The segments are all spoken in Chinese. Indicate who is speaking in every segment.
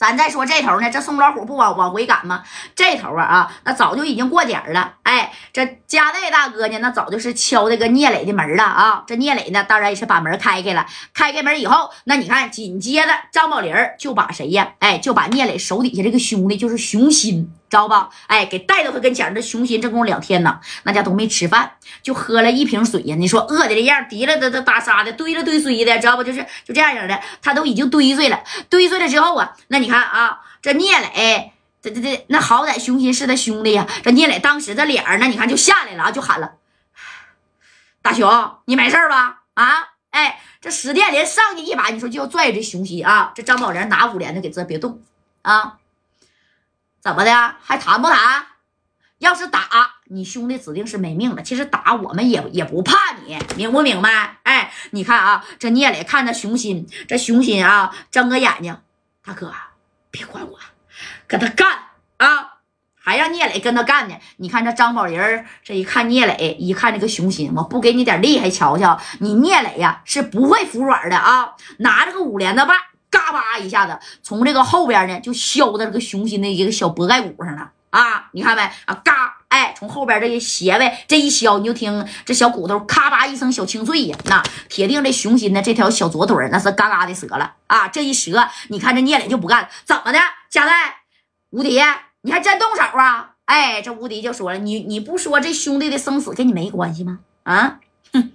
Speaker 1: 咱再说这头呢，这宋老虎不往往回赶吗？这头啊啊，那早就已经过点了。哎，这加代大哥呢，那早就是敲这个聂磊的门了啊。这聂磊呢，当然也是把门开开了。开开门以后，那你看，紧接着张宝林就把谁呀？哎，就把聂磊手底下这个兄弟，就是熊心。知道吧？哎，给带到他跟前这熊心这功夫两天呢，那家都没吃饭，就喝了一瓶水呀。你说饿的这样，提了的这大沙的，堆了堆水的，知道不？就是就这样样的，他都已经堆碎了。堆碎了之后啊，那你看啊，这聂磊，这这这，那好歹熊心是他兄弟呀。这聂磊当时这脸儿，那你看就下来了啊，就喊了：“大熊，你没事吧？”啊，哎，这史殿林上去一把，你说就要拽这熊心啊。这张宝莲拿五连的给这别动啊。怎么的？还谈不谈？要是打你兄弟，指定是没命了。其实打我们也也不怕你，明不明白？哎，你看啊，这聂磊看着熊心，这熊心啊，睁个眼睛，大哥，别管我，跟他干啊！还让聂磊跟他干呢。你看这张宝林这一看聂磊，一看这个熊心，我不给你点厉害瞧瞧，你聂磊呀是不会服软的啊！拿着个五连的把。嘎巴一下子从这个后边呢，就削到这个熊心的一个小脖盖骨上了啊！你看没啊？嘎，哎，从后边这斜位这一削，你就听这小骨头咔吧一声小清脆呀！那铁定这熊心的这条小左腿那是嘎嘎的折了啊！这一折，你看这聂磊就不干了，怎么的？贾代，无敌，你还真动手啊？哎，这无敌就说了，你你不说这兄弟的生死跟你没关系吗？啊，哼，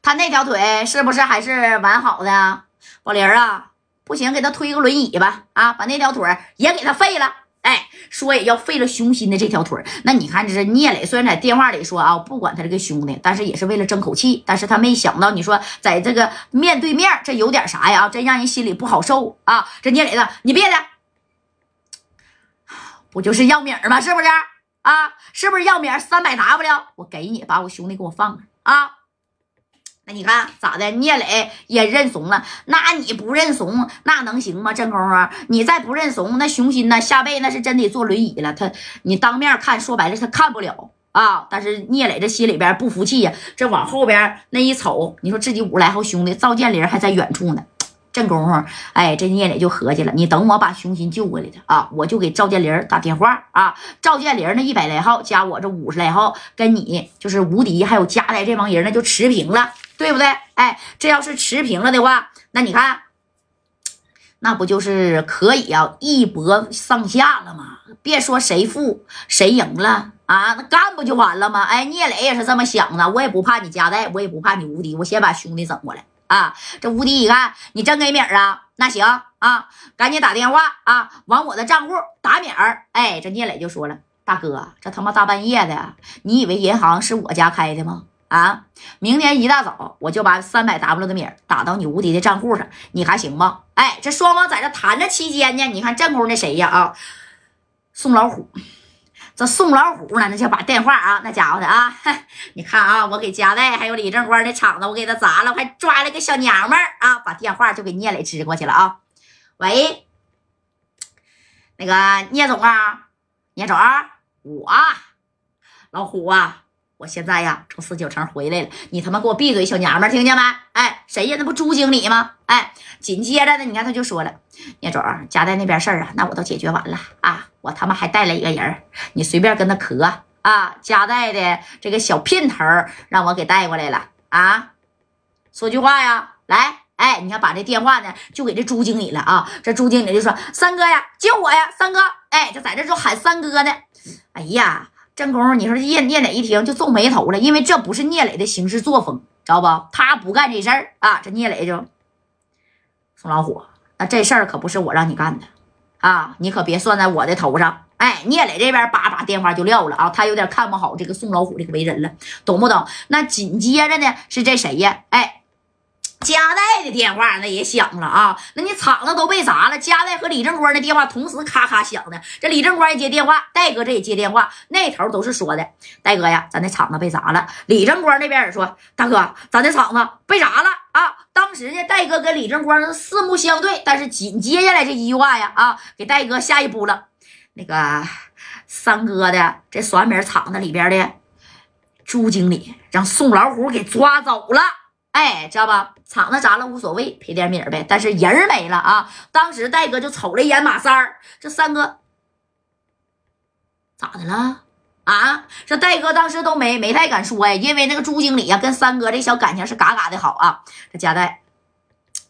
Speaker 1: 他那条腿是不是还是完好的？宝林啊，不行，给他推个轮椅吧！啊，把那条腿也给他废了。哎，说也要废了熊心的这条腿。那你看，这是聂磊，虽然在电话里说啊，不管他这个兄弟，但是也是为了争口气。但是他没想到，你说在这个面对面，这有点啥呀？这让人心里不好受啊！这聂磊子，你别的，不就是要米吗？是不是啊？是不是要米三百 W？我给你，把我兄弟给我放了啊！那你看咋的？聂磊也认怂了，那你不认怂，那能行吗？正宫啊，你再不认怂，那熊心呢？下辈那是真得坐轮椅了。他你当面看，说白了他看不了啊。但是聂磊这心里边不服气呀，这往后边那一瞅，你说自己五十来号兄弟赵建林还在远处呢。正功夫，哎，这聂磊就合计了，你等我把熊心救过来的啊，我就给赵建林打电话啊。赵建林那一百来号加我这五十来号，跟你就是无敌，还有加来这帮人那就持平了。对不对？哎，这要是持平了的话，那你看，那不就是可以啊，一搏上下了吗？别说谁负谁赢了啊，那干不就完了吗？哎，聂磊也是这么想的，我也不怕你夹带，我也不怕你无敌，我先把兄弟整过来啊。这无敌一看你真给米儿啊，那行啊，赶紧打电话啊，往我的账户打米儿。哎，这聂磊就说了，大哥，这他妈大半夜的，你以为银行是我家开的吗？啊！明天一大早我就把三百 W 的米打到你无敌的账户上，你还行吗？哎，这双方在这谈着期间呢，你看正宫那谁呀？啊，宋老虎，这宋老虎呢，那就把电话啊，那家伙的啊，你看啊，我给家代还有李正光的厂子，我给他砸了，我还抓了个小娘们儿啊，把电话就给聂磊支过去了啊。喂，那个聂总啊，聂总，我老虎啊。我现在呀，从四九城回来了，你他妈给我闭嘴，小娘们，听见没？哎，谁呀？那不朱经理吗？哎，紧接着呢，你看他就说了，聂总，家代那边事儿啊，那我都解决完了啊，我他妈还带了一个人，你随便跟他磕啊，家代的这个小姘头让我给带过来了啊，说句话呀，来，哎，你看把这电话呢就给这朱经理了啊，这朱经理就说，三哥呀，救我呀，三哥，哎，就在这就喊三哥呢，哎呀。这功夫，你说聂聂磊一听就皱眉头了，因为这不是聂磊的行事作风，知道不？他不干这事儿啊。这聂磊就宋老虎，那这事儿可不是我让你干的啊，你可别算在我的头上。哎，聂磊这边叭把电话就撂了啊，他有点看不好这个宋老虎这个为人了，懂不懂？那紧接着呢是这谁呀？哎。加代的电话那也响了啊，那你厂子都被砸了，加代和李正光的电话同时咔咔响的。这李正光也接电话，戴哥这也接电话，那头都是说的，戴哥呀，咱那厂子被砸了。李正光那边也说，大哥，咱那厂子被砸了啊。当时呢，戴哥跟李正光四目相对，但是紧接下来这一句话呀，啊，给戴哥吓一扑了。那个三哥的这酸米厂子里边的朱经理让宋老虎给抓走了。哎，知道吧？厂子砸了无所谓，赔点米呗。但是人没了啊！当时戴哥就瞅了一眼马三儿，这三哥咋的了啊？这戴哥当时都没没太敢说呀，因为那个朱经理呀跟三哥这小感情是嘎嘎的好啊。这夹带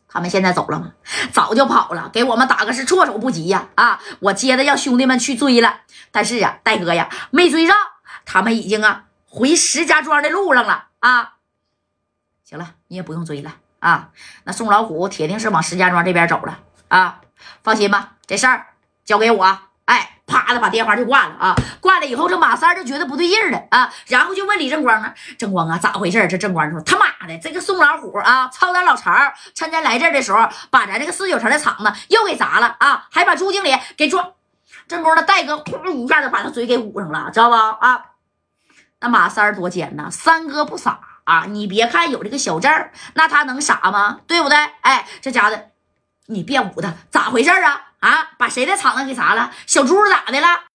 Speaker 1: 他们现在走了吗？早就跑了，给我们打个是措手不及呀！啊，我接着让兄弟们去追了，但是啊，戴哥呀没追上，他们已经啊回石家庄的路上了啊。行了，你也不用追了。啊，那宋老虎铁定是往石家庄这边走了啊！放心吧，这事儿交给我。哎，啪的把电话就挂了啊！挂了以后，这马三就觉得不对劲了啊，然后就问李正光啊：“正光啊，咋回事？”这正光说：“他妈的，这个宋老虎啊，操咱老巢，趁咱来这儿的时候，把咱这个四九城的厂子又给砸了啊，还把朱经理给撞。正光的戴哥噗一下就把他嘴给捂上了，知道不啊？那马三多奸呐，三哥不傻。”啊，你别看有这个小证那他能傻吗？对不对？哎，这家的，你别捂他，咋回事啊？啊，把谁的厂子给砸了？小猪咋的了？